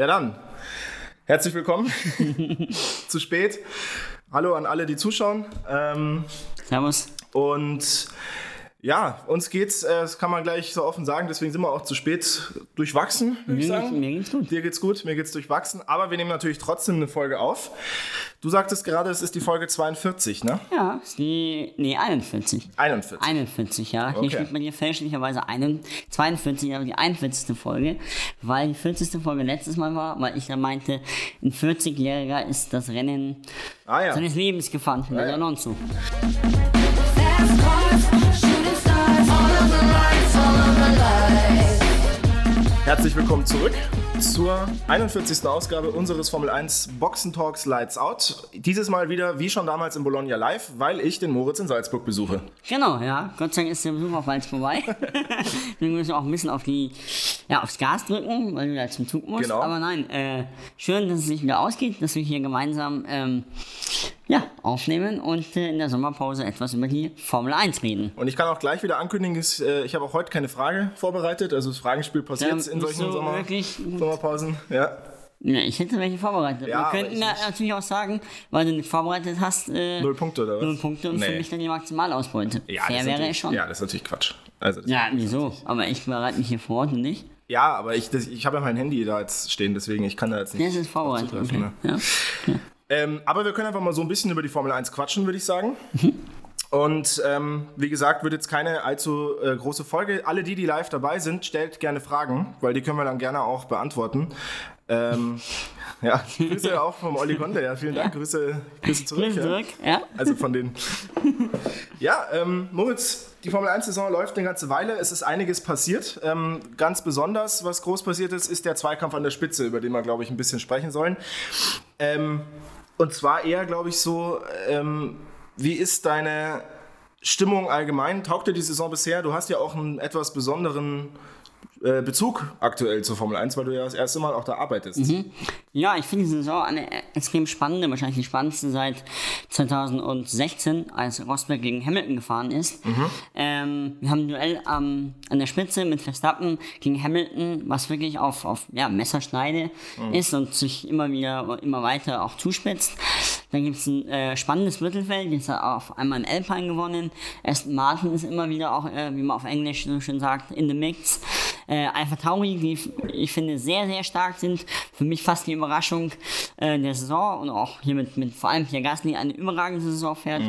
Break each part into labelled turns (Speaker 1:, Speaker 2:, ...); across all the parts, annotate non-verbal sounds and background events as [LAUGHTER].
Speaker 1: Ja dann, herzlich willkommen. [LAUGHS] Zu spät. Hallo an alle, die zuschauen. Ähm,
Speaker 2: Servus.
Speaker 1: und ja, uns geht's, äh, das kann man gleich so offen sagen, deswegen sind wir auch zu spät durchwachsen, würde ich
Speaker 2: Mir,
Speaker 1: sagen.
Speaker 2: mir geht's gut.
Speaker 1: Dir geht's gut, mir geht's durchwachsen, aber wir nehmen natürlich trotzdem eine Folge auf. Du sagtest gerade, es ist die Folge 42, ne?
Speaker 2: Ja, ist die. Nee, 41.
Speaker 1: 41.
Speaker 2: 41, ja.
Speaker 1: Okay.
Speaker 2: Hier steht bei dir fälschlicherweise einen, 42, aber die 41. Folge, weil die 40. Folge letztes Mal war, weil ich da meinte, ein 40-Jähriger ist das Rennen
Speaker 1: Ah ja.
Speaker 2: seines Lebens gefahren mit
Speaker 1: Ja, ja.
Speaker 2: Alonso.
Speaker 1: Herzlich willkommen zurück zur 41. Ausgabe unseres Formel 1 Boxen Talks Lights Out. Dieses Mal wieder, wie schon damals in Bologna Live, weil ich den Moritz in Salzburg besuche.
Speaker 2: Genau, ja. Gott sei Dank ist der Besuch auf Walz vorbei. [LAUGHS] Wir müssen auch ein bisschen auf die, ja, aufs Gas drücken, weil du da zum Zug musst.
Speaker 1: Genau.
Speaker 2: Aber nein, äh, schön, dass es sich wieder ausgeht, dass wir hier gemeinsam ähm, ja, aufnehmen und äh, in der Sommerpause etwas über die Formel 1 reden.
Speaker 1: Und ich kann auch gleich wieder ankündigen, ist, äh, ich habe auch heute keine Frage vorbereitet. Also das Fragenspiel passiert
Speaker 2: Ähm,
Speaker 1: in solchen
Speaker 2: du
Speaker 1: Sommer Sommerpausen. Ja.
Speaker 2: Ja, ich hätte welche vorbereitet.
Speaker 1: Ja,
Speaker 2: Wir könnten natürlich auch sagen, weil du nicht vorbereitet hast, äh,
Speaker 1: Null Punkte oder was?
Speaker 2: null Punkte und für
Speaker 1: Nee.
Speaker 2: mich dann die Maximalausbeute.
Speaker 1: Ja, das
Speaker 2: Fair wäre es schon.
Speaker 1: Ja, das ist natürlich Quatsch. Also,
Speaker 2: Ja, wieso? Aber ich bereite mich hier vor und nicht.
Speaker 1: Ja aber ich, das, ich habe ja mein Handy da jetzt stehen, deswegen ich kann da jetzt nicht.
Speaker 2: Das ist vorbereitet. Okay.
Speaker 1: ne?
Speaker 2: Ja.
Speaker 1: Ähm, aber wir können einfach mal so ein bisschen über die Formel 1 quatschen, würde ich sagen.
Speaker 2: Mhm.
Speaker 1: Und ähm, wie gesagt, wird jetzt keine allzu äh, große Folge. Alle die, die live dabei sind, stellt gerne Fragen, weil die können wir dann gerne auch beantworten. Ähm, [LAUGHS] ja, [LAUGHS] Grüße auch vom Olli Conte, ja, vielen Dank. Grüße, Grüße zurück.
Speaker 2: Grüße
Speaker 1: ja.
Speaker 2: zurück, ja.
Speaker 1: Also von den. [LAUGHS] Ja, ähm, Moritz, die Formel 1-Saison läuft eine ganze Weile. Es ist einiges passiert. Ähm, ganz besonders, was groß passiert ist, ist der Zweikampf an der Spitze, über den wir, glaube ich, ein bisschen sprechen sollen. Ähm, und zwar eher, glaube ich, so, ähm, wie ist deine Stimmung allgemein? Taugt dir die Saison bisher? Du hast ja auch einen etwas besonderen Bezug aktuell zur Formel 1, weil du ja das erste Mal auch da arbeitest.
Speaker 2: Ja, ich finde die Saison eine äh, extrem spannende, wahrscheinlich die spannendste seit 2016, als Rosberg gegen Hamilton gefahren ist. Ähm, wir haben ein Duell am- an der Spitze mit Verstappen gegen Hamilton, was wirklich auf, auf ja, Messerschneide ist und sich immer wieder, immer weiter auch zuspitzt. Dann gibt es ein äh, spannendes Mittelfeld, jetzt hat er auf einmal in Alpine gewonnen. Aston Martin ist immer wieder auch, äh, wie man auf Englisch so schön sagt, in the mix. Äh, Alpha Tauri, die ich finde sehr, sehr stark sind. Für mich fast die Überraschung äh, der Saison und auch hier mit, mit vor allem Pierre Gasly eine überragende Saison fährt.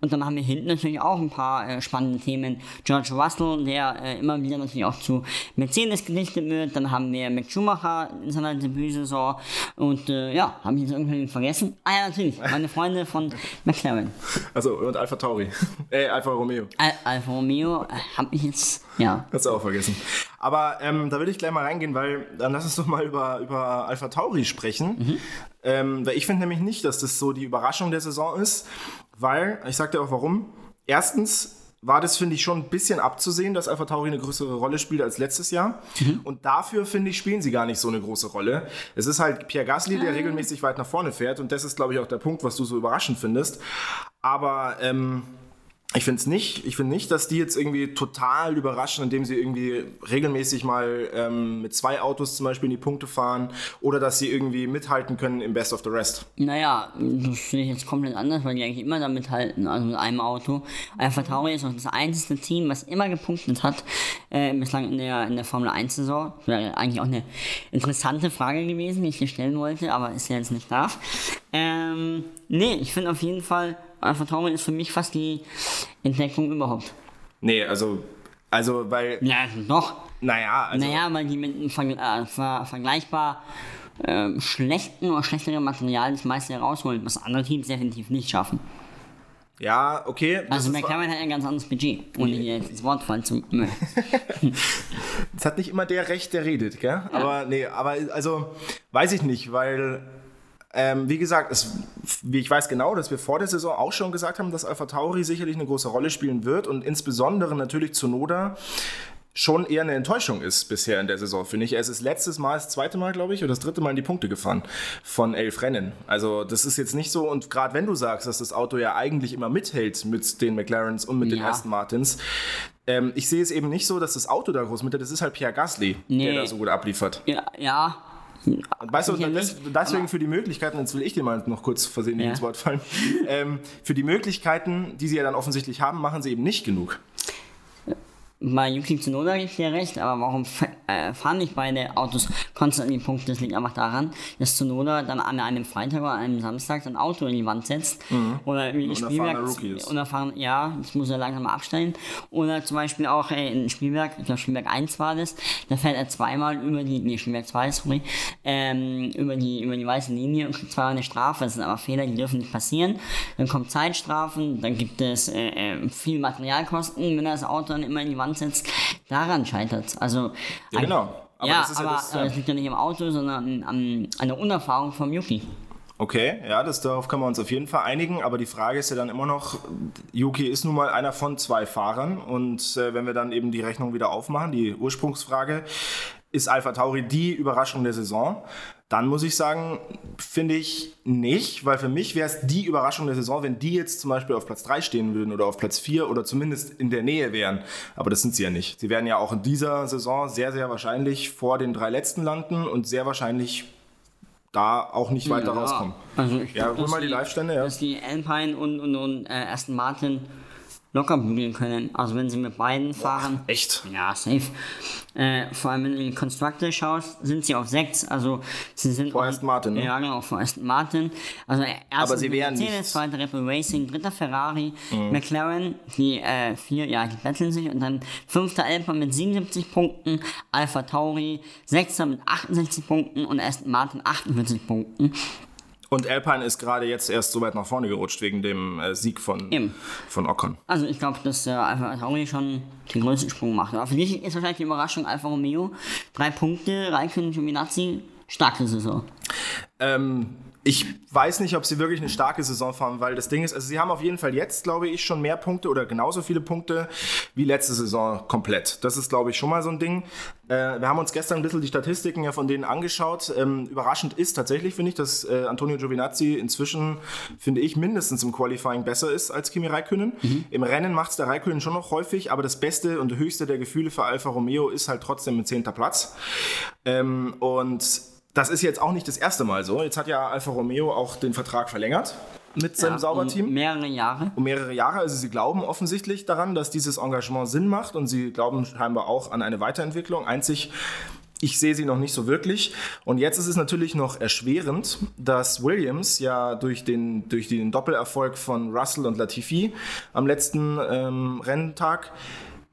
Speaker 2: Und dann haben wir hinten natürlich auch ein paar äh, spannende Themen. George Russell, der äh, immer wieder natürlich auch zu Mercedes gedichtet wird. Dann haben wir Mick Schumacher in seiner Debütsaison. Und äh, ja, habe ich jetzt irgendwie vergessen? Ah ja, natürlich, meine Freunde von McLaren.
Speaker 1: Also, und Alpha Tauri. [LAUGHS] äh, Alpha Romeo.
Speaker 2: Al Alfa Romeo äh, habe ich jetzt, ja.
Speaker 1: Hast du auch vergessen. Aber ähm, da will ich gleich mal reingehen, weil dann lass uns doch mal über, über Alpha Tauri sprechen. Ähm, weil ich finde nämlich nicht, dass das so die Überraschung der Saison ist, weil, ich sag dir auch warum. Erstens war das, finde ich, schon ein bisschen abzusehen, dass Alpha Tauri eine größere Rolle spielt als letztes Jahr. Und dafür, finde ich, spielen sie gar nicht so eine große Rolle. Es ist halt Pierre Gasly, der regelmäßig weit nach vorne fährt. Und das ist, glaube ich, auch der Punkt, was du so überraschend findest. Aber ähm, ich finde es nicht. Ich finde nicht, dass die jetzt irgendwie total überraschen, indem sie irgendwie regelmäßig mal ähm, mit zwei Autos zum Beispiel in die Punkte fahren oder dass sie irgendwie mithalten können im Best of the Rest.
Speaker 2: Naja, das finde ich jetzt komplett anders, weil die eigentlich immer damit halten, also mit einem Auto. Alpha Tauri ist auch das einzige Team, was immer gepunktet hat, äh, bislang in der, in der Formel 1-Saison. Wäre eigentlich auch eine interessante Frage gewesen, die ich dir stellen wollte, aber ist ja jetzt nicht darf. Ähm, nee, ich finde auf jeden Fall, Alpha Tauri ist für mich fast die Entdeckung überhaupt.
Speaker 1: Nee, also, also weil,
Speaker 2: Ja, doch.
Speaker 1: naja, also,
Speaker 2: Naja, weil die mit einem äh, ver vergleichbar ähm, schlechten oder schlechteren Material das meiste herausholen, was andere Teams definitiv nicht schaffen.
Speaker 1: ja, okay.
Speaker 2: Also McLaren hat ein ganz anderes Budget, ohne hier jetzt ins Wort fallen zu. [LAUGHS]
Speaker 1: Es hat nicht immer der Recht, der redet, gell? Aber nee, aber also weiß ich nicht, weil ähm, wie gesagt, es, wie ich weiß genau, dass wir vor der Saison auch schon gesagt haben, dass Alpha Tauri sicherlich eine große Rolle spielen wird und insbesondere natürlich zu Noda schon eher eine Enttäuschung ist bisher in der Saison, finde ich. Er ist letztes Mal, das zweite Mal, glaube ich, oder das dritte Mal in die Punkte gefahren von elf Rennen. Also das ist jetzt nicht so, und gerade wenn du sagst, dass das Auto ja eigentlich immer mithält mit den McLarens und mit den
Speaker 2: Ja.
Speaker 1: Aston Martins, ähm, ich sehe es eben nicht so, dass das Auto da groß mithält. Das ist halt Pierre Gasly,
Speaker 2: Nee.
Speaker 1: der da so gut abliefert.
Speaker 2: Ja, ja, [LAUGHS]
Speaker 1: Weißt du,
Speaker 2: nicht,
Speaker 1: deswegen für die Möglichkeiten, jetzt will ich dir mal noch kurz versehentlich
Speaker 2: Ja.
Speaker 1: ins Wort fallen, [LAUGHS] ähm, für die Möglichkeiten, die sie ja dann offensichtlich haben, machen sie eben nicht genug.
Speaker 2: Bei Yuki Tsunoda gebe ich dir recht, aber warum äh, fahren nicht beide Autos konstant in die Punkte? Das liegt einfach daran, dass Tsunoda dann an einem Freitag oder einem Samstag sein Auto in die Wand setzt. Oder irgendwie ein Spielwerk.
Speaker 1: Mhm. Ist.
Speaker 2: Unerfahren, ja, das muss er langsam mal abstellen. Oder zum Beispiel auch äh, in Spielwerk, ich glaube Spielwerk 1 war das, da fährt er zweimal über die, nee, Spielwerk 2, sorry, ähm, über die, über die weiße Linie und kriegt zweimal eine Strafe. Das sind aber Fehler, die dürfen nicht passieren. Dann kommt Zeitstrafen, dann gibt es äh, äh, viel Materialkosten, wenn er das Auto dann immer in die Wand setzt. Daran scheitert es. Also,
Speaker 1: Ja, genau. Aber
Speaker 2: ja,
Speaker 1: das ist ja
Speaker 2: aber
Speaker 1: das,
Speaker 2: aber das liegt ja nicht am Auto, sondern an, an, der Unerfahrung vom Yuki.
Speaker 1: Okay, ja, das, darauf können wir uns auf jeden Fall einigen, aber die Frage ist ja dann immer noch, Yuki ist nun mal einer von zwei Fahrern und äh, wenn wir dann eben die Rechnung wieder aufmachen, die Ursprungsfrage, ist Alpha Tauri die Überraschung der Saison? Dann muss ich sagen, finde ich nicht, weil für mich wäre es die Überraschung der Saison, wenn die jetzt zum Beispiel auf Platz 3 stehen würden oder auf Platz 4 oder zumindest in der Nähe wären. Aber das sind sie ja nicht. Sie werden ja auch in dieser Saison sehr, sehr wahrscheinlich vor den drei letzten landen und sehr wahrscheinlich da auch nicht weiter rauskommen.
Speaker 2: Also ich
Speaker 1: Ja,
Speaker 2: glaub,
Speaker 1: hol mal die Live-Stände, ja.
Speaker 2: Dass die Alpine und, und, und äh, Aston Martin locker bügeln können. Also wenn sie mit beiden fahren.
Speaker 1: Echt?
Speaker 2: Ja, safe. Äh, vor allem, wenn du in die Constructor schaust, sind sie auf 6. Also sie sind
Speaker 1: Vor Aston Martin, ne?
Speaker 2: Ja, genau, vor Aston Martin. Also erst
Speaker 1: Aber sie wären
Speaker 2: Mercedes,
Speaker 1: Mhm.
Speaker 2: zweiter Red Racing, dritter Ferrari, McLaren, die äh, vier, ja, die betteln sich und dann fünfter Alpha mit 77 Punkten, Alpha Tauri, sechster mit 68 Punkten und Aston Martin 48 Punkten.
Speaker 1: Und Alpine ist gerade jetzt erst so weit nach vorne gerutscht wegen dem äh, Sieg von,
Speaker 2: Eben.
Speaker 1: von Ocon.
Speaker 2: Also ich glaube, dass äh, Alfa Tauri schon den größten Sprung macht. Aber für dich ist wahrscheinlich die Überraschung Alfa Romeo. Drei Punkte, Raikkonen, Giovinazzi, starke Saison.
Speaker 1: Ähm, ich weiß nicht, ob sie wirklich eine starke Saison fahren, weil das Ding ist, also sie haben auf jeden Fall jetzt, glaube ich, schon mehr Punkte oder genauso viele Punkte wie letzte Saison komplett. Das ist, glaube ich, schon mal so ein Ding. Äh, wir haben uns gestern ein bisschen die Statistiken ja von denen angeschaut. Ähm, überraschend ist tatsächlich, finde ich, dass äh, Antonio Giovinazzi inzwischen, finde ich, mindestens im Qualifying besser ist als Kimi Räikkönen. Im Rennen macht es der Räikkönen schon noch häufig, aber das Beste und höchste der Gefühle für Alfa Romeo ist halt trotzdem ein zehnter Platz. Ähm, und das ist jetzt auch nicht das erste Mal so. Jetzt hat ja Alfa Romeo auch den Vertrag verlängert mit seinem
Speaker 2: Ja,
Speaker 1: Sauberteam.
Speaker 2: um Mehrere Jahre.
Speaker 1: Um mehrere Jahre. Also sie glauben offensichtlich daran, dass dieses Engagement Sinn macht und sie glauben scheinbar auch an eine Weiterentwicklung. Einzig, ich sehe sie noch nicht so wirklich. Und jetzt ist es natürlich noch erschwerend, dass Williams ja durch den, durch den Doppelerfolg von Russell und Latifi am letzten ähm, Renntag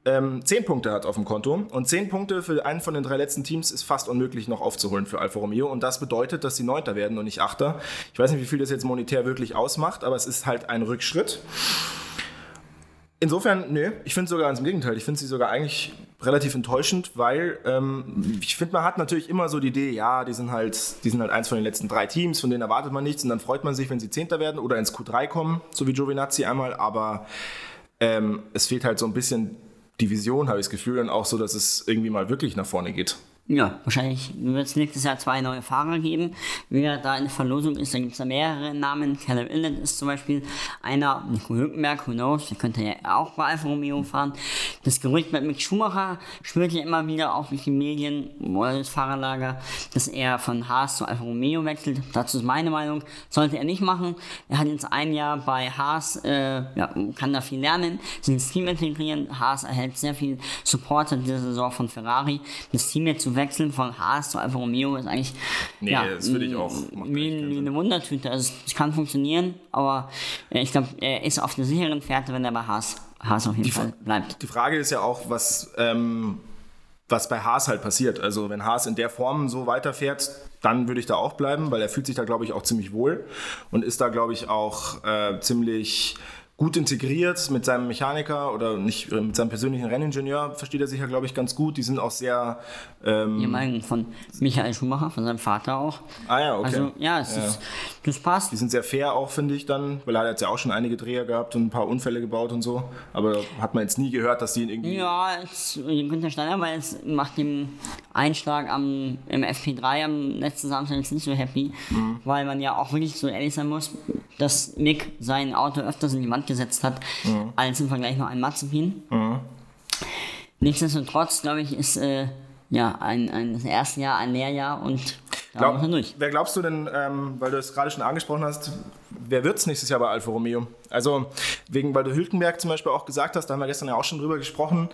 Speaker 1: ähm, 10 Punkte hat auf dem Konto. Und 10 Punkte für einen von den drei letzten Teams ist fast unmöglich noch aufzuholen für Alfa Romeo. Und das bedeutet, dass sie Neunter werden und nicht Achter. Ich weiß nicht, wie viel das jetzt monetär wirklich ausmacht, aber es ist halt ein Rückschritt. Insofern, nö, ich finde sogar ganz im Gegenteil. Ich finde sie sogar eigentlich relativ enttäuschend, weil ähm, ich finde, man hat natürlich immer so die Idee, ja, die sind halt, die sind halt eins von den letzten drei Teams, von denen erwartet man nichts und dann freut man sich, wenn sie Zehnter werden oder ins Q3 kommen, so wie Giovinazzi einmal, aber ähm, es fehlt halt so ein bisschen die Vision, habe ich das Gefühl, und auch so, dass es irgendwie mal wirklich nach vorne geht.
Speaker 2: Ja, wahrscheinlich wird es nächstes Jahr zwei neue Fahrer geben. Wer da in Verlosung ist, da gibt es da mehrere Namen. Callum Illet ist zum Beispiel einer. Nico Hülkenberg, who knows, der könnte ja auch bei Alfa Romeo fahren. Das Gerücht mit Mick Schumacher schwirrt ja immer wieder auch durch die Medien oder das Fahrerlager, dass er von Haas zu Alfa Romeo wechselt. Dazu ist meine Meinung, sollte er nicht machen. Er hat jetzt ein Jahr bei Haas, äh, ja, kann da viel lernen, sich ins Team integrieren. Haas erhält sehr viel Support in dieser Saison von Ferrari. Das Team jetzt zu wechseln von Haas zu Alfa Romeo ist eigentlich
Speaker 1: Nee,
Speaker 2: ja,
Speaker 1: das würde ich auch-
Speaker 2: wie, wie eine Wundertüte. Also es- kann funktionieren, aber äh, ich glaube, er ist auf der sicheren Fährte, wenn er bei Haas, Haas auf jeden Fall bleibt.
Speaker 1: Die Frage ist ja auch, was, ähm, was bei Haas halt passiert. Also wenn Haas in der Form so weiterfährt, dann würde ich da auch bleiben, weil er fühlt sich da, glaube ich, auch ziemlich wohl und ist da, glaube ich, auch äh, ziemlich gut integriert mit seinem Mechaniker oder nicht äh, mit seinem persönlichen Renningenieur versteht er sich ja, glaube ich, ganz gut. Die sind auch sehr ähm,
Speaker 2: Die Meinung von Michael Schumacher, von seinem Vater auch.
Speaker 1: Ah ja, okay.
Speaker 2: Also ja, es
Speaker 1: Ja.
Speaker 2: Ist, das passt.
Speaker 1: Die sind sehr fair auch, finde ich dann, weil er hat ja auch schon einige Dreher gehabt und ein paar Unfälle gebaut und so. Aber hat man jetzt nie gehört, dass die ihn irgendwie.
Speaker 2: Ja, jetzt, Günther Steiner war jetzt nach dem Einschlag am, im FP3 am letzten Samstag jetzt nicht so happy,
Speaker 1: Mhm.
Speaker 2: weil man ja auch wirklich so ehrlich sein muss, dass Mick sein Auto öfters in die Wand gesetzt hat,
Speaker 1: Mhm.
Speaker 2: als im Vergleich noch ein Mazepin. Nichtsdestotrotz, glaube ich, ist äh, ja ein, ein das erste Jahr ein Lehrjahr und
Speaker 1: Glaub,
Speaker 2: er
Speaker 1: wer glaubst du denn, ähm, weil du es gerade schon angesprochen hast, wer wird es nächstes Jahr bei Alfa Romeo? Also, wegen, weil du Hülkenberg zum Beispiel auch gesagt hast, da haben wir gestern ja auch schon drüber gesprochen.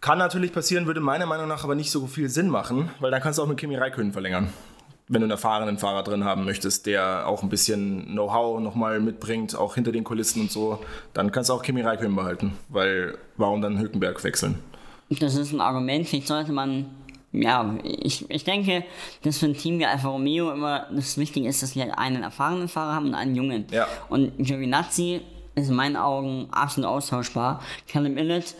Speaker 1: Kann natürlich passieren, würde meiner Meinung nach aber nicht so viel Sinn machen, weil dann kannst du auch mit Kimi Räikkönen verlängern. Wenn du einen erfahrenen Fahrer drin haben möchtest, der auch ein bisschen Know-how nochmal mitbringt, auch hinter den Kulissen und so, dann kannst du auch Kimi Räikkönen behalten, weil warum dann Hülkenberg wechseln?
Speaker 2: Das ist ein Argument, vielleicht sollte man, ja, ich, ich denke, dass für ein Team wie Alfa Romeo immer das Wichtige ist, dass sie halt einen erfahrenen Fahrer haben und einen jungen.
Speaker 1: Ja.
Speaker 2: Und Giovinazzi ist in meinen Augen absolut austauschbar. Callum Illett,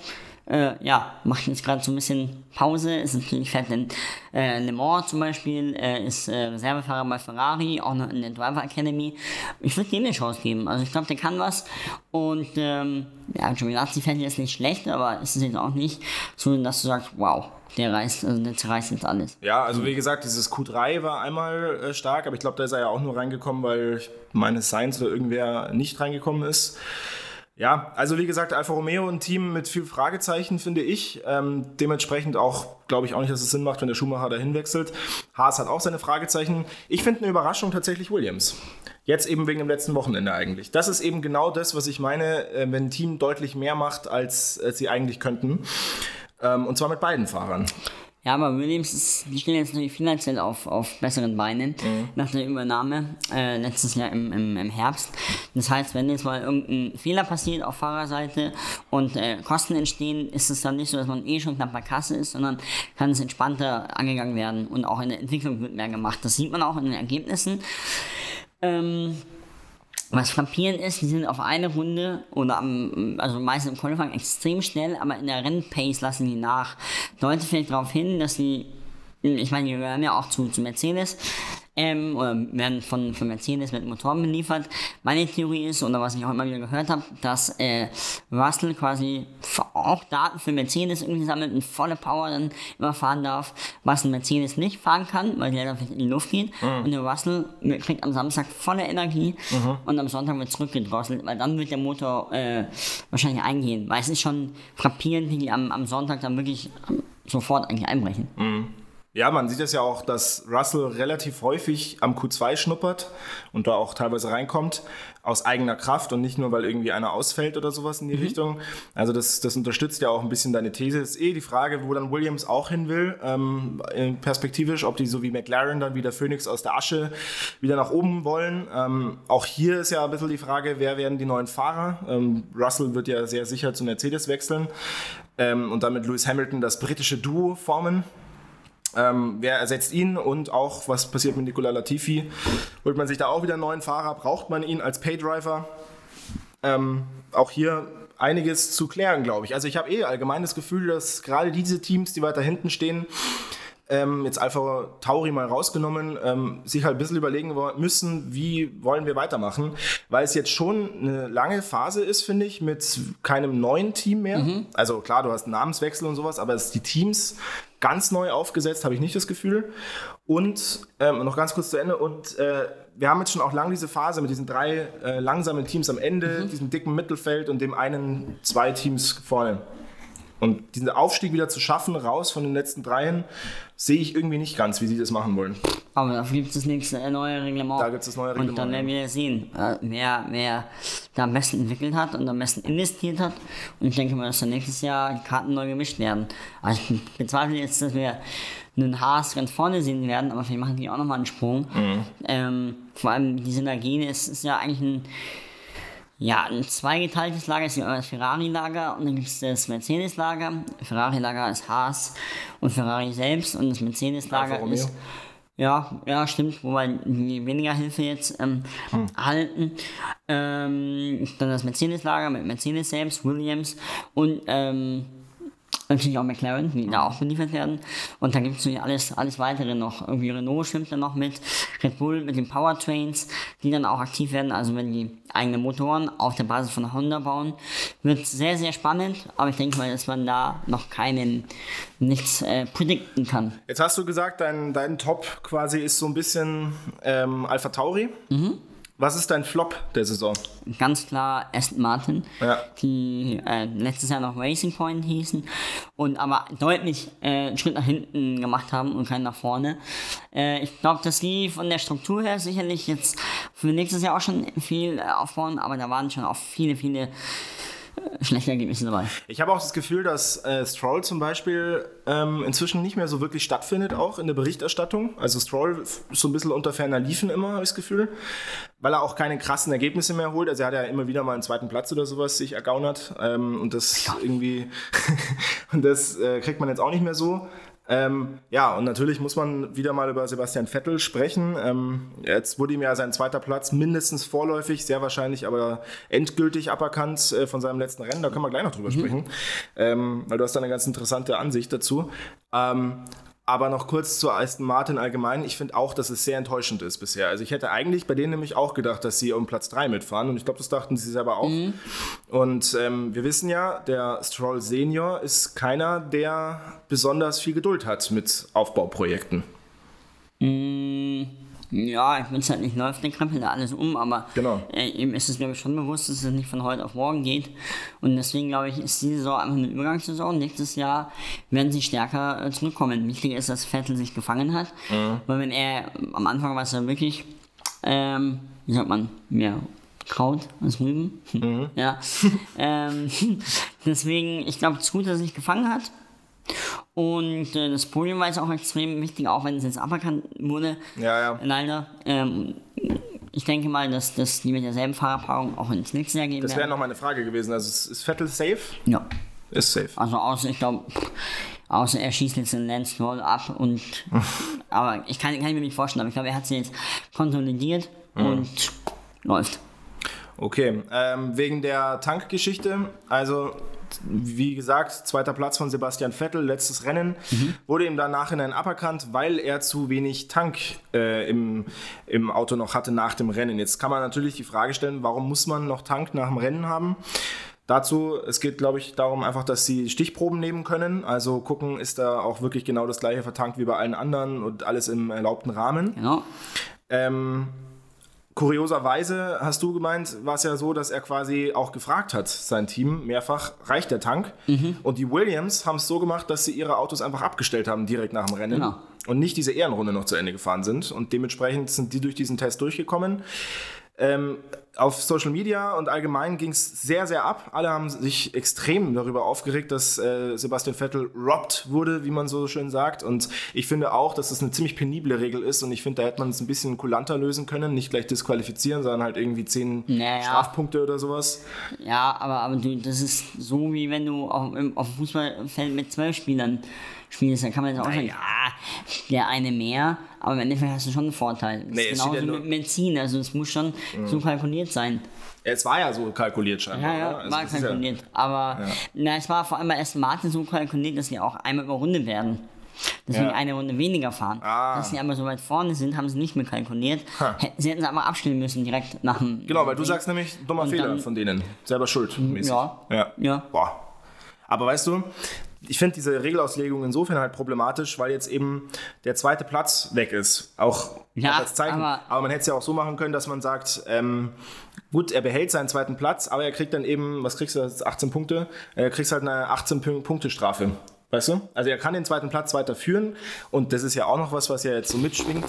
Speaker 2: äh, ja, macht jetzt gerade so ein bisschen Pause, ist natürlich fährt in äh, Le Mans zum Beispiel, äh, ist äh, Reservefahrer bei Ferrari, auch noch in der Driver Academy. Ich würde dem eine Chance geben. Also ich glaube, der kann was. Und ähm, ja, Giovinazzi fährt jetzt nicht schlecht, aber es ist jetzt auch nicht so, dass du sagst, wow, der reißt, also der zerreißt jetzt alles.
Speaker 1: Ja, also wie gesagt, dieses Q3 war einmal äh, stark, aber ich glaube, da ist er ja auch nur reingekommen, weil ich meine Science oder irgendwer nicht reingekommen ist. Ja, also wie gesagt, Alfa Romeo ein Team mit viel Fragezeichen, finde ich. Ähm, dementsprechend auch, glaube ich auch nicht, dass es Sinn macht, wenn der Schumacher dahin wechselt. Haas hat auch seine Fragezeichen. Ich finde eine Überraschung tatsächlich Williams. Jetzt eben wegen dem letzten Wochenende eigentlich. Das ist eben genau das, was ich meine, äh, wenn ein Team deutlich mehr macht, als, als sie eigentlich könnten. Ähm, und zwar mit beiden Fahrern.
Speaker 2: Ja, aber Williams ist, die stehen jetzt natürlich finanziell auf, auf besseren Beinen nach der Übernahme äh, letztes Jahr im, im, im Herbst. Das heißt, wenn jetzt mal irgendein Fehler passiert auf Fahrerseite und äh, Kosten entstehen, ist es dann nicht so, dass man eh schon knapp bei Kasse ist, sondern kann es entspannter angegangen werden und auch in der Entwicklung wird mehr gemacht. Das sieht man auch in den Ergebnissen. Ähm, was frappierend ist, die sind auf eine Runde oder am, also meistens im Qualifying extrem schnell, aber in der Rennpace lassen die nach. Deutet vielleicht darauf hin, dass sie, ich meine, die gehören ja auch zu, zu Mercedes, ähm, oder werden von, von Mercedes mit Motoren beliefert. Meine Theorie ist, oder was ich auch immer wieder gehört habe, dass äh, Russell quasi auch Daten für Mercedes irgendwie sammelt und volle Power dann immer fahren darf, was ein Mercedes nicht fahren kann, weil der in die Luft geht. Und der Russell kriegt am Samstag volle Energie und am Sonntag wird zurückgedrosselt, weil dann wird der Motor äh, wahrscheinlich eingehen. Weil es ist schon frappierend, wie die am, am Sonntag dann wirklich ähm, sofort eigentlich einbrechen.
Speaker 1: Ja, man sieht es ja auch, dass Russell relativ häufig am Q2 schnuppert und da auch teilweise reinkommt, aus eigener Kraft und nicht nur, weil irgendwie einer ausfällt oder sowas in die Richtung. Also das, das unterstützt ja auch ein bisschen deine These. Ist eh die Frage, wo dann Williams auch hin will, ähm, äh, perspektivisch, ob die so wie McLaren dann wieder Phoenix aus der Asche wieder nach oben wollen. Ähm, auch hier ist ja ein bisschen die Frage, wer werden die neuen Fahrer? Ähm, Russell wird ja sehr sicher zu Mercedes wechseln ähm, und damit Lewis Hamilton das britische Duo formen. Ähm, wer ersetzt ihn und auch was passiert mit Nicola Latifi? Holt man sich da auch wieder einen neuen Fahrer? Braucht man ihn als Paydriver? Ähm, auch hier einiges zu klären, glaube ich. Also ich habe eh allgemein das Gefühl, dass gerade diese Teams, die weiter hinten stehen, ähm, jetzt Alpha Tauri mal rausgenommen, ähm, sich halt ein bisschen überlegen müssen, wie wollen wir weitermachen, weil es jetzt schon eine lange Phase ist, finde ich, mit keinem neuen Team mehr. Also klar, du hast einen Namenswechsel und sowas, aber es die Teams ganz neu aufgesetzt, habe ich nicht das Gefühl. Und ähm, noch ganz kurz zu Ende. Und äh, wir haben jetzt schon auch lang diese Phase mit diesen drei äh, langsamen Teams am Ende, diesem dicken Mittelfeld und dem einen, zwei Teams vorne. Und diesen Aufstieg wieder zu schaffen, raus von den letzten dreien, sehe ich irgendwie nicht ganz, wie sie das machen wollen.
Speaker 2: Aber dafür gibt es das nächste neue Reglement.
Speaker 1: Da gibt's das neue
Speaker 2: Und dann
Speaker 1: Reglement,
Speaker 2: werden wir sehen, äh, wer, wer da am besten entwickelt hat und am besten investiert hat. Und ich denke mal, dass dann nächstes Jahr die Karten neu gemischt werden. Also ich bezweifle jetzt, dass wir einen Haas ganz vorne sehen werden, aber vielleicht machen die auch nochmal einen Sprung.
Speaker 1: Mhm.
Speaker 2: Ähm, vor allem die Synergien ist, ist ja eigentlich ein ja, ein zweigeteiltes Lager ist das Ferrari-Lager und dann gibt es das Mercedes-Lager. Ferrari-Lager ist Haas und Ferrari selbst und das Mercedes-Lager ist. Ja, ja, stimmt, wobei die weniger Hilfe jetzt ähm, erhalten. Ähm, dann das Mercedes-Lager mit Mercedes selbst, Williams und ähm, natürlich auch McLaren, die da auch beliefert werden. Und dann gibt es natürlich alles, alles weitere noch. Irgendwie Renault schwimmt dann noch mit, Red Bull mit den Powertrains, die dann auch aktiv werden. Also wenn die eigene Motoren auf der Basis von Honda bauen, wird sehr, sehr spannend. Aber ich denke mal, dass man da noch keinen, nichts äh, predikten kann.
Speaker 1: Jetzt hast du gesagt, dein, dein Top quasi ist so ein bisschen ähm, Alpha Tauri. Was ist dein Flop der Saison?
Speaker 2: Ganz klar Aston Martin,
Speaker 1: Ja.
Speaker 2: die äh, letztes Jahr noch Racing Point hießen und aber deutlich äh, einen Schritt nach hinten gemacht haben und keinen nach vorne. Äh, ich glaube, dass die von der Struktur her sicherlich jetzt für nächstes Jahr auch schon viel äh, aufbauen, aber da waren schon auch viele, viele schlechte Ergebnisse dabei.
Speaker 1: Ich habe auch das Gefühl, dass äh, Stroll zum Beispiel ähm, inzwischen nicht mehr so wirklich stattfindet, auch in der Berichterstattung. Also Stroll ist so ein bisschen unter ferner Liefen immer, habe ich das Gefühl. Weil er auch keine krassen Ergebnisse mehr holt. Also er hat ja immer wieder mal einen zweiten Platz oder sowas sich ergaunert. Ähm, und das irgendwie, [LAUGHS] und das äh, kriegt man jetzt auch nicht mehr so. Ähm, ja, und natürlich muss man wieder mal über Sebastian Vettel sprechen. Ähm, jetzt wurde ihm ja sein zweiter Platz mindestens vorläufig, sehr wahrscheinlich aber endgültig aberkannt äh, von seinem letzten Rennen. Da können wir gleich noch drüber sprechen, ähm, weil du hast da eine ganz interessante Ansicht dazu. Ähm, aber noch kurz zu Aston Martin allgemein. Ich finde auch, dass es sehr enttäuschend ist bisher. Also ich hätte eigentlich bei denen nämlich auch gedacht, dass sie um Platz 3 mitfahren. Und ich glaube, das dachten sie selber auch. Und ähm, wir wissen ja, der Stroll Senior ist keiner, der besonders viel Geduld hat mit Aufbauprojekten.
Speaker 2: Ja, ich will es halt nicht läuft, der krempelt da alles um, aber
Speaker 1: Genau.
Speaker 2: äh, ihm ist es, glaube ich, schon bewusst, dass es nicht von heute auf morgen geht. Und deswegen, glaube ich, ist diese Saison einfach eine Übergangssaison. Nächstes Jahr werden sie stärker äh, zurückkommen. Wichtig ist, dass Vettel sich gefangen hat, weil wenn er am Anfang war es ja wirklich, ähm, wie sagt man, mehr Kraut als Rüben. [LAUGHS] ja. ähm, [LAUGHS] deswegen, ich glaube, es ist gut, dass er sich gefangen hat. Und äh, das Podium war jetzt auch extrem wichtig, auch wenn es jetzt aberkannt wurde.
Speaker 1: Ja, ja.
Speaker 2: Leider. Ähm, ich denke mal, dass, dass die mit derselben Fahrerpaarung auch ins nächste Jahr gehen
Speaker 1: Das wäre
Speaker 2: werden.
Speaker 1: noch meine Frage gewesen. Also ist Vettel safe?
Speaker 2: Ja.
Speaker 1: Ist safe.
Speaker 2: Also außer, ich glaube, außer er schießt jetzt den Lance Stroll ab und [LAUGHS] aber ich kann, kann ich mir nicht vorstellen, aber ich glaube, er hat sie jetzt konsolidiert und läuft.
Speaker 1: Okay, ähm, wegen der Tankgeschichte, also wie gesagt, zweiter Platz von Sebastian Vettel, letztes Rennen, wurde ihm dann nachhinein aberkannt, weil er zu wenig Tank äh, im, im Auto noch hatte nach dem Rennen. Jetzt kann man natürlich die Frage stellen, warum muss man noch Tank nach dem Rennen haben? Dazu, es geht, glaube ich, darum einfach, dass sie Stichproben nehmen können. Also gucken, ist da auch wirklich genau das gleiche vertankt wie bei allen anderen und alles im erlaubten Rahmen.
Speaker 2: Genau.
Speaker 1: Ähm, kurioserweise hast du gemeint, war es ja so, dass er quasi auch gefragt hat, sein Team mehrfach, reicht der Tank? Und die Williams haben es so gemacht, dass sie ihre Autos einfach abgestellt haben direkt nach dem Rennen
Speaker 2: Genau.
Speaker 1: und nicht diese Ehrenrunde noch zu Ende gefahren sind. Und dementsprechend sind die durch diesen Test durchgekommen. Ähm, auf Social Media und allgemein ging es sehr, sehr ab. Alle haben sich extrem darüber aufgeregt, dass äh, Sebastian Vettel robbed wurde, wie man so schön sagt. Und ich finde auch, dass das eine ziemlich penible Regel ist. Und ich finde, da hätte man es ein bisschen kulanter lösen können. Nicht gleich disqualifizieren, sondern halt irgendwie zehn
Speaker 2: Naja.
Speaker 1: Strafpunkte oder sowas.
Speaker 2: Ja, aber, aber du, das ist so, wie wenn du auf dem Fußballfeld mit zwölf Spielern spielst. Dann kann man jetzt auch sagen, ja, der eine mehr, aber im Endeffekt hast du schon einen Vorteil. Das
Speaker 1: Nee,
Speaker 2: ist genauso
Speaker 1: ja
Speaker 2: mit Benzin, also es muss schon so kalkuliert sein.
Speaker 1: Es war ja so kalkuliert scheinbar.
Speaker 2: Ja, ja?
Speaker 1: Also
Speaker 2: war
Speaker 1: ist ja-
Speaker 2: kalkuliert. Aber na, es war vor allem bei Aston Martin so kalkuliert, dass sie auch einmal überrundet werden. Deswegen
Speaker 1: Ja.
Speaker 2: eine Runde weniger fahren.
Speaker 1: Ah.
Speaker 2: Dass sie aber so weit vorne sind, haben sie nicht mehr kalkuliert.
Speaker 1: Ha.
Speaker 2: Sie hätten es einfach abstellen müssen, direkt nach dem.
Speaker 1: Genau, weil du sagst nämlich, dummer
Speaker 2: Und
Speaker 1: Fehler
Speaker 2: dann-
Speaker 1: von denen. Selber schuld. Mäßig.
Speaker 2: Ja.
Speaker 1: ja.
Speaker 2: Ja.
Speaker 1: Boah. Aber weißt du, ich finde diese Regelauslegung insofern halt problematisch, weil jetzt eben der zweite Platz weg ist. Auch
Speaker 2: Ja,
Speaker 1: als Zeichen.
Speaker 2: aber-
Speaker 1: aber man hätte es ja auch so machen können, dass man sagt, ähm, gut, er behält seinen zweiten Platz, aber er kriegt dann eben, was kriegst du, das ist 18 Punkte, er kriegst halt eine 18-Punkte-Strafe. Weißt du? Also er kann den zweiten Platz weiter führen und das ist ja auch noch was, was ja jetzt so mitschwingt.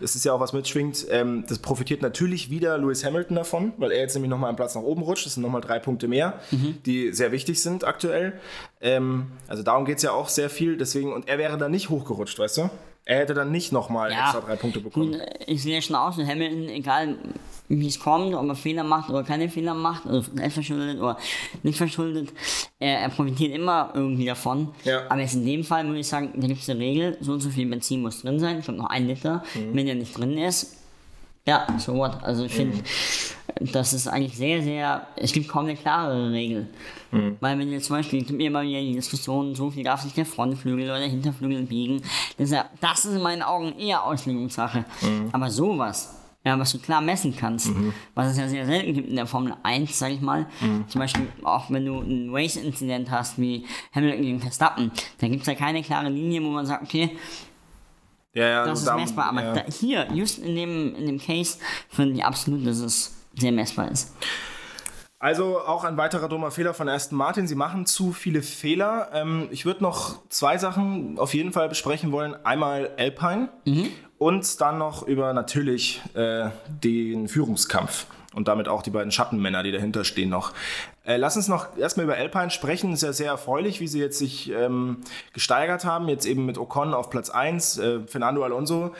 Speaker 1: Das ist ja auch was mitschwingt. Ähm, das profitiert natürlich wieder Lewis Hamilton davon, weil er jetzt nämlich nochmal einen Platz nach oben rutscht. Das sind nochmal drei Punkte mehr, die sehr wichtig sind aktuell. Ähm, also darum geht es ja auch sehr viel. Deswegen, und er wäre dann nicht hochgerutscht, weißt du? Er hätte dann nicht nochmal
Speaker 2: Ja.
Speaker 1: extra drei Punkte bekommen.
Speaker 2: Ich sehe schon aus, dass Hamilton, egal wie es kommt, ob er Fehler macht oder keine Fehler macht, also selbst verschuldet oder nicht verschuldet, er, er profitiert immer irgendwie davon.
Speaker 1: Ja.
Speaker 2: Aber jetzt in dem Fall muss ich sagen, da gibt es eine Regel, so und so viel Benzin muss drin sein, ich glaube noch ein Liter.
Speaker 1: Mhm.
Speaker 2: Wenn der nicht drin ist, ja, so what. Also ich finde, das ist eigentlich sehr, sehr, es gibt kaum eine klarere Regel.
Speaker 1: Mhm.
Speaker 2: Weil wenn jetzt zum Beispiel, gibt immer wieder die Diskussion, so viel darf sich der Frontflügel oder der Hinterflügel biegen. Das ist, ja, das ist in meinen Augen eher Auslegungssache.
Speaker 1: Mhm.
Speaker 2: Aber sowas, ja, was du klar messen kannst, was es ja sehr selten gibt in der Formel 1, sag ich mal.
Speaker 1: Mhm.
Speaker 2: Zum Beispiel auch wenn du ein Race-Incident hast wie Hamilton gegen Verstappen, da gibt es ja keine klare Linie, wo man sagt, okay,
Speaker 1: Ja, ja,
Speaker 2: Das
Speaker 1: also
Speaker 2: ist messbar. Aber
Speaker 1: ja.
Speaker 2: da, hier, just in dem, in dem Case, finde ich absolut, dass es sehr messbar ist.
Speaker 1: Also auch ein weiterer dummer Fehler von Aston Martin. Sie machen zu viele Fehler. Ähm, ich würde noch zwei Sachen auf jeden Fall besprechen wollen. Einmal Alpine und dann noch über natürlich äh, den Führungskampf und damit auch die beiden Schattenmänner, die dahinter stehen noch. Äh, lass uns noch erstmal über Alpine sprechen. Ist ja sehr erfreulich, wie sie jetzt sich ähm, gesteigert haben. Jetzt eben mit Ocon auf Platz 1. Äh, Fernando Alonso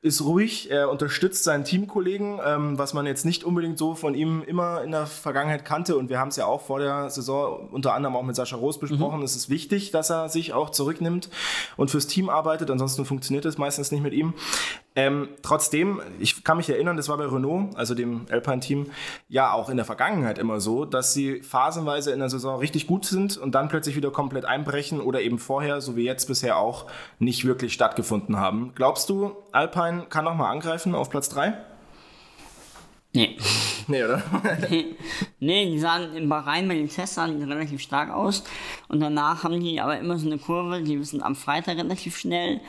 Speaker 1: ist ruhig, er unterstützt seinen Teamkollegen, ähm, was man jetzt nicht unbedingt so von ihm immer in der Vergangenheit kannte. Und wir haben es ja auch vor der Saison unter anderem auch mit Sascha Roos besprochen. Es ist wichtig, dass er sich auch zurücknimmt und fürs Team arbeitet. Ansonsten funktioniert es meistens nicht mit ihm. Ähm, trotzdem, ich kann mich erinnern, das war bei Renault, also dem Alpine-Team, ja auch in der Vergangenheit immer so, dass sie phasenweise in der Saison richtig gut sind und dann plötzlich wieder komplett einbrechen oder eben vorher, so wie jetzt bisher auch, nicht wirklich stattgefunden haben. Glaubst du, Alpine kann nochmal angreifen auf Platz 3?
Speaker 2: Nee. [LAUGHS]
Speaker 1: Nee, oder?
Speaker 2: nee, die sahen im Bahrain bei den Tests sahen relativ stark aus. Und danach haben die aber immer so eine Kurve, die wissen am Freitag relativ schnell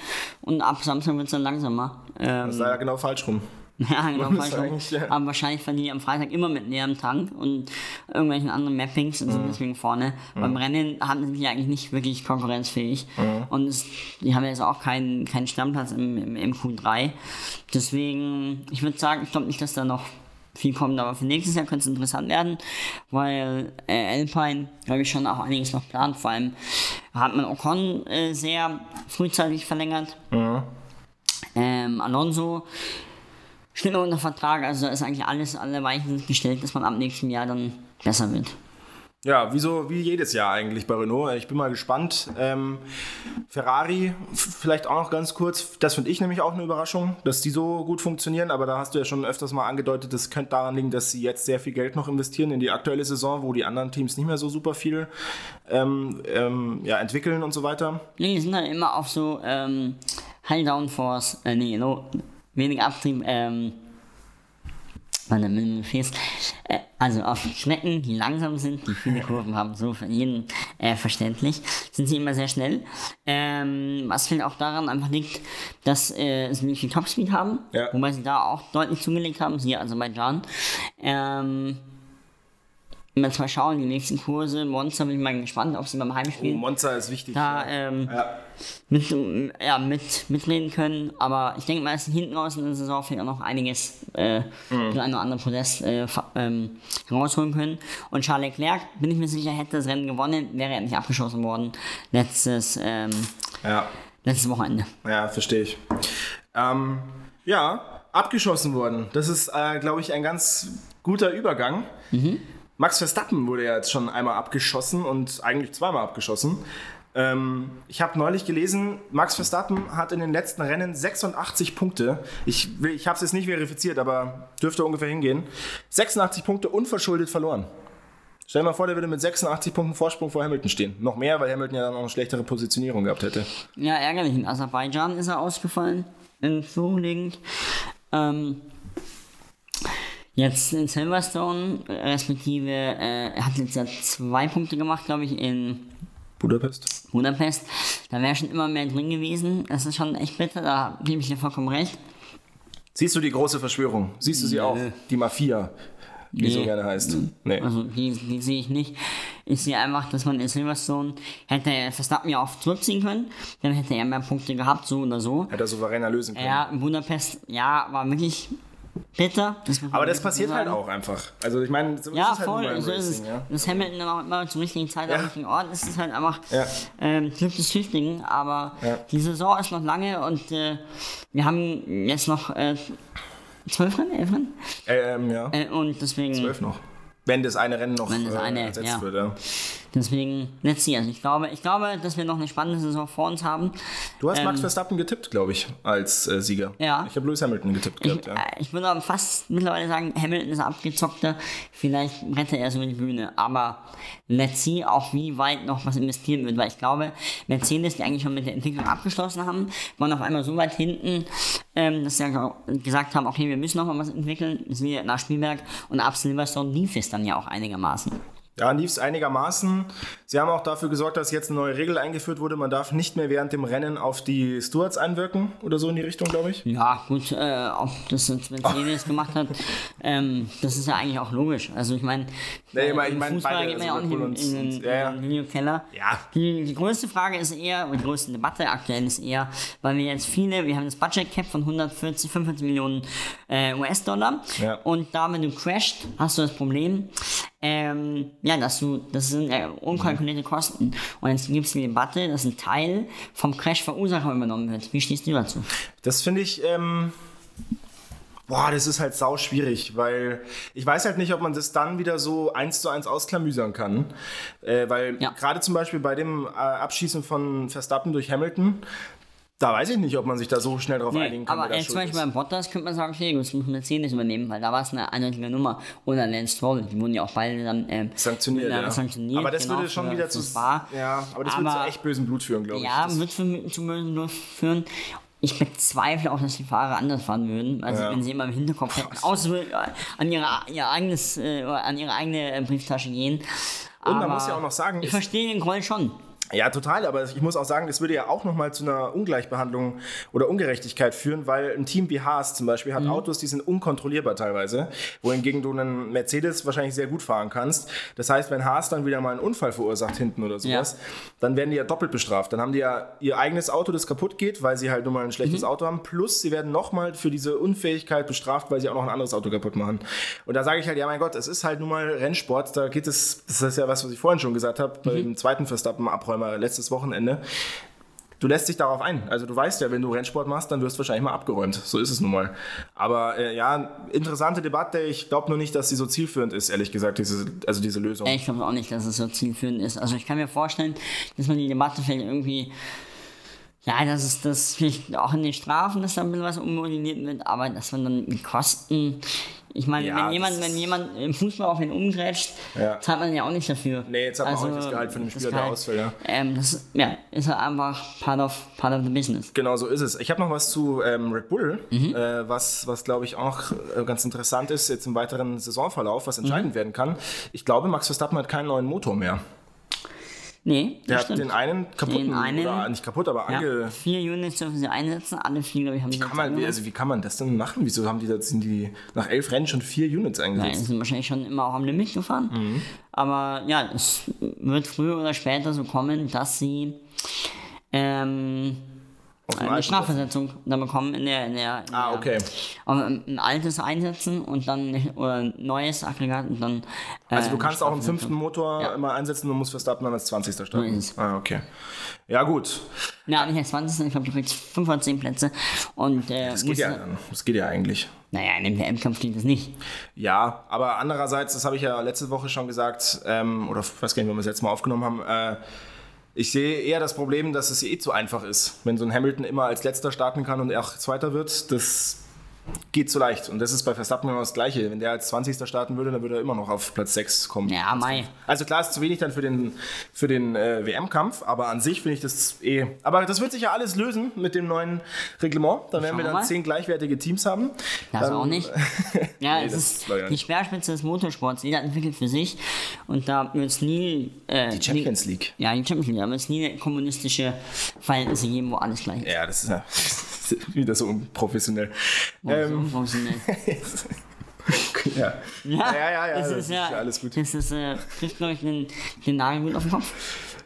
Speaker 2: und ab Samstag wird es dann langsamer. Ähm,
Speaker 1: Das ist leider genau falsch rum. [LAUGHS]
Speaker 2: ja, genau,
Speaker 1: eigentlich, ja.
Speaker 2: Aber wahrscheinlich fahren die am Freitag immer mit leerem Tank und irgendwelchen anderen Mappings und sind
Speaker 1: Mhm.
Speaker 2: deswegen vorne. Beim Rennen haben sie eigentlich nicht wirklich konkurrenzfähig.
Speaker 1: Mhm.
Speaker 2: Und es, die haben jetzt auch keinen, keinen Stammplatz im, im, im Q3. Deswegen, ich würde sagen, ich glaube nicht, dass da noch viel kommt, aber für nächstes Jahr könnte es interessant werden, weil äh, Alpine, glaube ich, schon auch einiges noch plant. Vor allem hat man Ocon äh, sehr frühzeitig verlängert. Ähm, Alonso noch unter Vertrag, also da ist eigentlich alles, alle Weichen gestellt, dass man ab nächstem Jahr dann besser wird.
Speaker 1: Ja, wie, so, wie jedes Jahr eigentlich bei Renault. Ich bin mal gespannt. Ähm, Ferrari, vielleicht auch noch ganz kurz. Das finde ich nämlich auch eine Überraschung, dass die so gut funktionieren. Aber da hast du ja schon öfters mal angedeutet, das könnte daran liegen, dass sie jetzt sehr viel Geld noch investieren in die aktuelle Saison, wo die anderen Teams nicht mehr so super viel ähm, ähm, ja, entwickeln und so weiter.
Speaker 2: Nee, die sind dann immer auf so ähm, High Downforce, äh, nee, no, wenig Abtrieb, ähm, warte, mit dem Fes, äh, also auf Strecken, die langsam sind, die viele Kurven haben, so für jeden äh, verständlich, sind sie immer sehr schnell. Ähm, was vielleicht auch daran einfach liegt, dass äh, sie wirklich viel Topspeed haben,
Speaker 1: Ja.
Speaker 2: wobei sie da auch deutlich zugelegt haben, siehe Aserbaidschan. Ähm, wenn wir jetzt mal schauen, die nächsten Kurse, Monster, bin ich mal gespannt, ob sie beim
Speaker 1: Oh,
Speaker 2: Heimspiel
Speaker 1: Monza ist wichtig.
Speaker 2: da ähm,
Speaker 1: ja.
Speaker 2: mit, ja, mit, mitreden können. Aber ich denke mal, sie hinten raus in der Saison vielleicht auch noch einiges, äh,
Speaker 1: Mhm.
Speaker 2: ein oder andere Podest äh, ähm, rausholen können. Und Charles Leclerc, bin ich mir sicher, hätte das Rennen gewonnen, wäre er nicht abgeschossen worden letztes, ähm,
Speaker 1: ja.
Speaker 2: letztes Wochenende.
Speaker 1: Ja, verstehe ich. Ähm, ja, abgeschossen worden. Das ist, äh, glaube ich, ein ganz guter Übergang. Max Verstappen wurde ja jetzt schon einmal abgeschossen und eigentlich zweimal abgeschossen. Ähm, ich habe neulich gelesen, Max Verstappen hat in den letzten Rennen 86 Punkte. Ich, ich habe es jetzt nicht verifiziert, aber dürfte ungefähr hingehen. 86 Punkte unverschuldet verloren. Stell dir mal vor, der würde mit 86 Punkten Vorsprung vor Hamilton stehen. Noch mehr, weil Hamilton ja dann auch eine schlechtere Positionierung gehabt hätte.
Speaker 2: Ja, ärgerlich. In Aserbaidschan ist er ausgefallen. In Vorliegend. Ähm, jetzt in Silverstone, respektive, äh, er hat jetzt ja zwei Punkte gemacht, glaube ich, in
Speaker 1: Budapest.
Speaker 2: Budapest. Da wäre schon immer mehr drin gewesen. Das ist schon echt bitter, da gebe ich dir vollkommen recht.
Speaker 1: Siehst du die große Verschwörung? Siehst du sie auch? Die Mafia, so
Speaker 2: Nee.
Speaker 1: gerne heißt. Nee.
Speaker 2: Also die, die sehe ich nicht. Ich sehe einfach, dass man in Silverstone hätte er Verstappen ja auch zurückziehen können. Dann hätte er mehr Punkte gehabt, so oder so.
Speaker 1: Hätte er souveräner lösen können.
Speaker 2: Ja, in Budapest, ja, war wirklich bitter. Das
Speaker 1: Aber das passiert halt
Speaker 2: sagen.
Speaker 1: auch einfach. Also ich meine, so
Speaker 2: Ja,
Speaker 1: ist es halt
Speaker 2: voll,
Speaker 1: im
Speaker 2: so ist es.
Speaker 1: Racing, ja.
Speaker 2: Dass Hamilton dann auch immer zur richtigen Zeit am
Speaker 1: Ja.
Speaker 2: richtigen Ort ist, ist halt einfach
Speaker 1: Ja.
Speaker 2: ähm, Glück des Tüchtigen. Aber
Speaker 1: Ja.
Speaker 2: die Saison ist noch lange und äh, wir haben jetzt noch äh, zwölf Rennen, elf Rennen.
Speaker 1: Ähm, ja.
Speaker 2: Äh, und deswegen,
Speaker 1: Zwölf noch. Wenn das eine Rennen noch
Speaker 2: Wenn das
Speaker 1: äh,
Speaker 2: eine,
Speaker 1: ersetzt
Speaker 2: ja.
Speaker 1: wird, ja.
Speaker 2: Deswegen, let's see. Also ich glaube, ich glaube, dass wir noch eine spannende Saison vor uns haben.
Speaker 1: Du hast Max
Speaker 2: Ähm,
Speaker 1: Verstappen getippt, glaube ich, als äh, Sieger.
Speaker 2: Ja.
Speaker 1: Ich habe Lewis Hamilton getippt
Speaker 2: Ich,
Speaker 1: gehabt, ja.
Speaker 2: äh, ich würde aber fast mittlerweile sagen, Hamilton ist abgezockter. Vielleicht rettet er so die Bühne. Aber let's see, auch wie weit noch was investiert wird. Weil ich glaube, Mercedes, die eigentlich schon mit der Entwicklung abgeschlossen haben, waren auf einmal so weit hinten, ähm, dass sie ja gesagt haben, okay, wir müssen noch mal was entwickeln. Das ist wie nach Spielberg. Und ab Silverstone lief es dann ja auch einigermaßen.
Speaker 1: Ja, lief es einigermaßen. Sie haben auch dafür gesorgt, dass jetzt eine neue Regel eingeführt wurde. Man darf nicht mehr während dem Rennen auf die Stewards einwirken oder so in die Richtung, glaube ich.
Speaker 2: Ja, gut, äh, ob das jetzt Mercedes gemacht hat, ähm, das ist ja eigentlich auch logisch. Also ich meine,
Speaker 1: Nee, ich mein- ich mein,
Speaker 2: Fußball geht man ja auch nicht in, in,
Speaker 1: und-
Speaker 2: in,
Speaker 1: ja,
Speaker 2: in den Videokeller.
Speaker 1: Ja.
Speaker 2: Die, die größte Frage ist eher, oder die größte Debatte aktuell ist eher, weil wir jetzt viele, wir haben das Budget Cap von 140, 45 Millionen äh, US-Dollar
Speaker 1: Ja.
Speaker 2: und da, wenn du crasht, hast du das Problem, ähm, ja, dass du, das sind äh, unkalkulierte Kosten. Und jetzt gibt es die Debatte, dass ein Teil vom Crash-Verursacher übernommen wird. Wie stehst du dazu?
Speaker 1: Das finde ich, ähm, boah, das ist halt sau schwierig, weil ich weiß halt nicht, ob man das dann wieder so eins zu eins ausklamüsern kann. Äh, weil
Speaker 2: Ja.
Speaker 1: gerade zum Beispiel bei dem äh, Abschießen von Verstappen durch Hamilton, da weiß ich nicht, ob man sich da so schnell drauf einigen kann.
Speaker 2: aber
Speaker 1: da
Speaker 2: äh, zum Beispiel beim Bottas könnte man sagen, okay, das muss Mercedes übernehmen, weil da war es eine eindeutige Nummer. Oder Lance Stroll, die wurden ja auch beide dann ähm,
Speaker 1: Sanktioniert, ja.
Speaker 2: sanktioniert.
Speaker 1: aber das
Speaker 2: genau,
Speaker 1: würde schon wieder zu, ja, aber das würde zu echt bösem Blut führen, glaube ich.
Speaker 2: Ja,
Speaker 1: Das-
Speaker 2: wird für, zu bösen Blut führen. Ich bezweifle auch, dass die Fahrer anders fahren würden. Also
Speaker 1: Ja.
Speaker 2: wenn sie immer im Hinterkopf [LAUGHS] hätten, außer an ihre, ihr eigenes, äh, an ihre eigene äh, Brieftasche gehen.
Speaker 1: Und man
Speaker 2: Aber
Speaker 1: muss ja auch noch sagen,
Speaker 2: ich verstehe den Groll schon.
Speaker 1: Ja, total, aber ich muss auch sagen, das würde ja auch nochmal zu einer Ungleichbehandlung oder Ungerechtigkeit führen, weil ein Team wie Haas zum Beispiel
Speaker 2: Mhm.
Speaker 1: hat Autos, die sind unkontrollierbar teilweise, wohingegen du einen Mercedes wahrscheinlich sehr gut fahren kannst. Das heißt, wenn Haas dann wieder mal einen Unfall verursacht hinten oder sowas,
Speaker 2: Ja.
Speaker 1: dann werden die ja doppelt bestraft. Dann haben die ja ihr eigenes Auto, das kaputt geht, weil sie halt nur mal ein schlechtes
Speaker 2: Mhm.
Speaker 1: Auto haben, plus sie werden nochmal für diese Unfähigkeit bestraft, weil sie auch noch ein anderes Auto kaputt machen. Und da sage ich halt, ja mein Gott, es ist halt nun mal Rennsport, da geht es, das ist ja was, was ich vorhin schon gesagt habe,
Speaker 2: Mhm.
Speaker 1: beim zweiten Verstappen-Abräumer letztes Wochenende. Du lässt dich darauf ein. Also du weißt ja, wenn du Rennsport machst, dann wirst du wahrscheinlich mal abgeräumt. So ist es nun mal. Aber äh, ja, interessante Debatte. Ich glaube nur nicht, dass sie so zielführend ist, ehrlich gesagt, diese, also diese Lösung.
Speaker 2: Ich glaube auch nicht, dass es so zielführend ist. Also ich kann mir vorstellen, dass man die Debatte vielleicht irgendwie, ja, dass es das vielleicht auch in den Strafen, dass da ein bisschen was ummodelliert wird, aber dass man dann die Kosten, ich meine,
Speaker 1: Ja,
Speaker 2: wenn jemand, wenn jemand im Fußball auf ihn umgrätscht,
Speaker 1: Ja.
Speaker 2: zahlt man ja auch nicht dafür. Also,
Speaker 1: Nee, jetzt hat man auch nicht das Gehalt von dem Spieler, der ausfällt, ja.
Speaker 2: Ähm, das ist, ja, ist halt einfach part of, part of the business.
Speaker 1: Genau so ist es. Ich habe noch was zu ähm, Red Bull,
Speaker 2: Mhm.
Speaker 1: äh, was, was glaube ich auch äh, ganz interessant ist, jetzt im weiteren Saisonverlauf, was
Speaker 2: Mhm.
Speaker 1: entscheidend werden kann. Ich glaube, Max Verstappen hat keinen neuen Motor mehr.
Speaker 2: Nee,
Speaker 1: Der hat den einen kaputten,
Speaker 2: Den einen-
Speaker 1: oder nicht kaputt, aber
Speaker 2: ja,
Speaker 1: ange...
Speaker 2: vier Units dürfen sie einsetzen, alle vier, glaube ich, haben sie
Speaker 1: Kann man, wie, also wie kann man das denn machen? Wieso haben die, da, sind die nach elf Rennen schon vier Units
Speaker 2: Nein,
Speaker 1: eingesetzt?
Speaker 2: sie sind wahrscheinlich schon immer auch am Limit gefahren.
Speaker 1: Mhm.
Speaker 2: Aber ja, es wird früher oder später so kommen, dass sie ähm, eine Strafversetzung dann bekommen in der, in der, in
Speaker 1: Ah,
Speaker 2: der
Speaker 1: okay.
Speaker 2: aber ein altes einsetzen und dann oder ein neues Aggregat und dann äh,
Speaker 1: Also du kannst auch einen fünften Motor
Speaker 2: Ja.
Speaker 1: immer einsetzen und musst Verstappen dann als 20. starten. Ah, okay. Ja, gut.
Speaker 2: Ja, nicht als 20. Ich glaube, du kriegst 5 von 10 Plätze und äh,
Speaker 1: Das geht ja, das geht ja eigentlich.
Speaker 2: Naja, in dem WM-Kampf geht das nicht.
Speaker 1: Ja, aber andererseits, das habe ich ja letzte Woche schon gesagt, ähm, oder ich weiß gar nicht, wann wir es jetzt Mal aufgenommen haben, äh, ich sehe eher das Problem, dass es eh zu einfach ist. Wenn so ein Hamilton immer als letzter starten kann und er auch Zweiter wird, das geht zu leicht. Und das ist bei Verstappen genau das Gleiche. Wenn der als 20. starten würde, dann würde er immer noch auf Platz 6 kommen.
Speaker 2: Ja, Mai.
Speaker 1: Also klar, ist zu wenig dann für den, für den äh, WM-Kampf, aber an sich finde ich das eh. Aber das wird sich ja alles lösen mit dem neuen Reglement. Dann werden wir
Speaker 2: Schauen wir
Speaker 1: dann
Speaker 2: mal.
Speaker 1: zehn gleichwertige Teams haben.
Speaker 2: Das
Speaker 1: Dann-
Speaker 2: auch nicht. [LAUGHS] Ja,
Speaker 1: Nee,
Speaker 2: es ist die. Speerspitze des Motorsports. Jeder entwickelt für sich und da wird es nie. Äh,
Speaker 1: Die Champions League.
Speaker 2: Ja, die Champions League. Da wird es nie kommunistische Verhältnisse geben, wo alles gleich ist.
Speaker 1: Ja, das ist ja [LAUGHS] wieder so unprofessionell. Ähm,
Speaker 2: So professionell. [LAUGHS]
Speaker 1: ja.
Speaker 2: Ja,
Speaker 1: ja, ja, ja,
Speaker 2: das,
Speaker 1: das
Speaker 2: ist ja,
Speaker 1: alles gut.
Speaker 2: Das ist, äh, trifft, glaube ich, den, den Nagel gut auf den Kopf.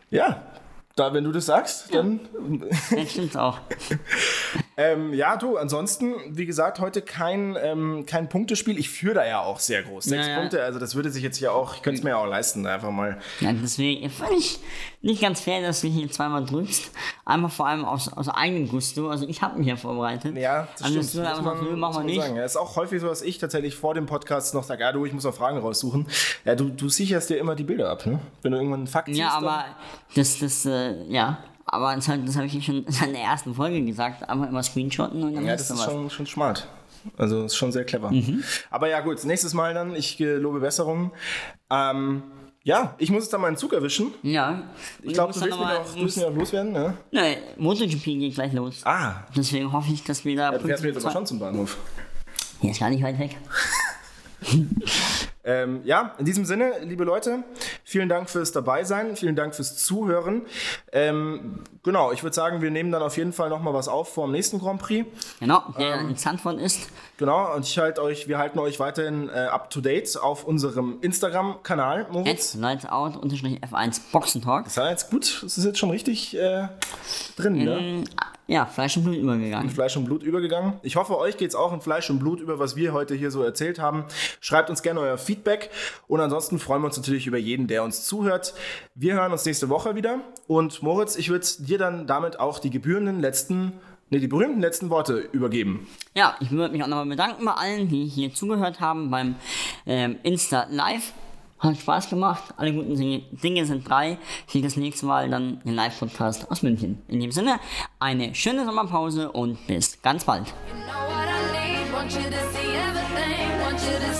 Speaker 1: ja, da, wenn du das sagst, dann.
Speaker 2: Das stimmt's auch. [LAUGHS]
Speaker 1: Ähm, ja, du, ansonsten, wie gesagt, heute kein, ähm, kein Punktespiel. Ich führe da ja auch sehr groß. Sechs
Speaker 2: Ja, ja.
Speaker 1: Punkte, also das würde sich jetzt hier auch, ich könnte es mir ja auch leisten, einfach mal.
Speaker 2: Ja, deswegen fand ich nicht ganz fair, dass du hier zweimal drückst. Einmal vor allem aus, aus eigenem Gusto. Also ich habe mich ja vorbereitet.
Speaker 1: Ja, das
Speaker 2: also
Speaker 1: stimmt.
Speaker 2: dass du
Speaker 1: muss
Speaker 2: einfach
Speaker 1: man- muss
Speaker 2: machen wir
Speaker 1: man
Speaker 2: nicht.
Speaker 1: Sagen. Ja, ist auch häufig so, dass ich tatsächlich vor dem Podcast noch sage, ja, du, ich muss noch Fragen raussuchen. Ja, du, du sicherst dir immer die Bilder ab, ne? Wenn du irgendwann einen Fakt
Speaker 2: Ja,
Speaker 1: siehst,
Speaker 2: aber das, das, äh, ja. Aber das, das habe ich schon in der ersten Folge gesagt. Einfach immer screenshotten und dann
Speaker 1: ja, das ist
Speaker 2: was.
Speaker 1: schon, schon smart. Also ist schon sehr clever.
Speaker 2: Mhm.
Speaker 1: Aber ja, gut, nächstes Mal dann. Ich äh, lobe Besserung. Ähm, ja, ich muss jetzt dann mal einen Zug erwischen.
Speaker 2: Ja.
Speaker 1: Ich glaube, du willst mich auch, auch loswerden, ne?
Speaker 2: Nein, MotoGP geht gleich los.
Speaker 1: Ah,
Speaker 2: Deswegen hoffe ich, dass wir da.
Speaker 1: du fährst mir jetzt aber schon zum Bahnhof.
Speaker 2: Hier ist gar nicht weit weg. [LAUGHS]
Speaker 1: Ähm, ja, in diesem Sinne, liebe Leute, Vielen Dank fürs Dabeisein, vielen Dank fürs Zuhören. Ähm, genau, ich würde sagen, wir nehmen dann auf jeden Fall nochmal was auf vor dem nächsten Grand Prix.
Speaker 2: Genau, der in Zandvoort ist.
Speaker 1: Genau, und ich halt euch, wir halten euch weiterhin äh, up to date auf unserem Instagram-Kanal.
Speaker 2: At lightsout-f1 Boxentalk.
Speaker 1: Ist ja jetzt gut, das ist jetzt schon richtig äh, drin, ne?
Speaker 2: In, ja, Fleisch und Blut übergegangen.
Speaker 1: Fleisch und Blut übergegangen. Ich hoffe, euch geht es auch in Fleisch und Blut über, was wir heute hier so erzählt haben. Schreibt uns gerne euer Feedback und ansonsten freuen wir uns natürlich über jeden, der uns zuhört. Wir hören uns nächste Woche wieder und Moritz, ich würde dir dann damit auch die gebührenden letzten, nee, die berühmten letzten Worte übergeben.
Speaker 2: Ja, ich würde mich auch nochmal bedanken bei allen, die hier zugehört haben beim ähm, Insta Live. Hat Spaß gemacht. Alle guten Dinge- sind drei. Ich das nächste Mal dann den Live-Podcast aus München. In dem Sinne, eine schöne Sommerpause und bis ganz bald.
Speaker 3: You know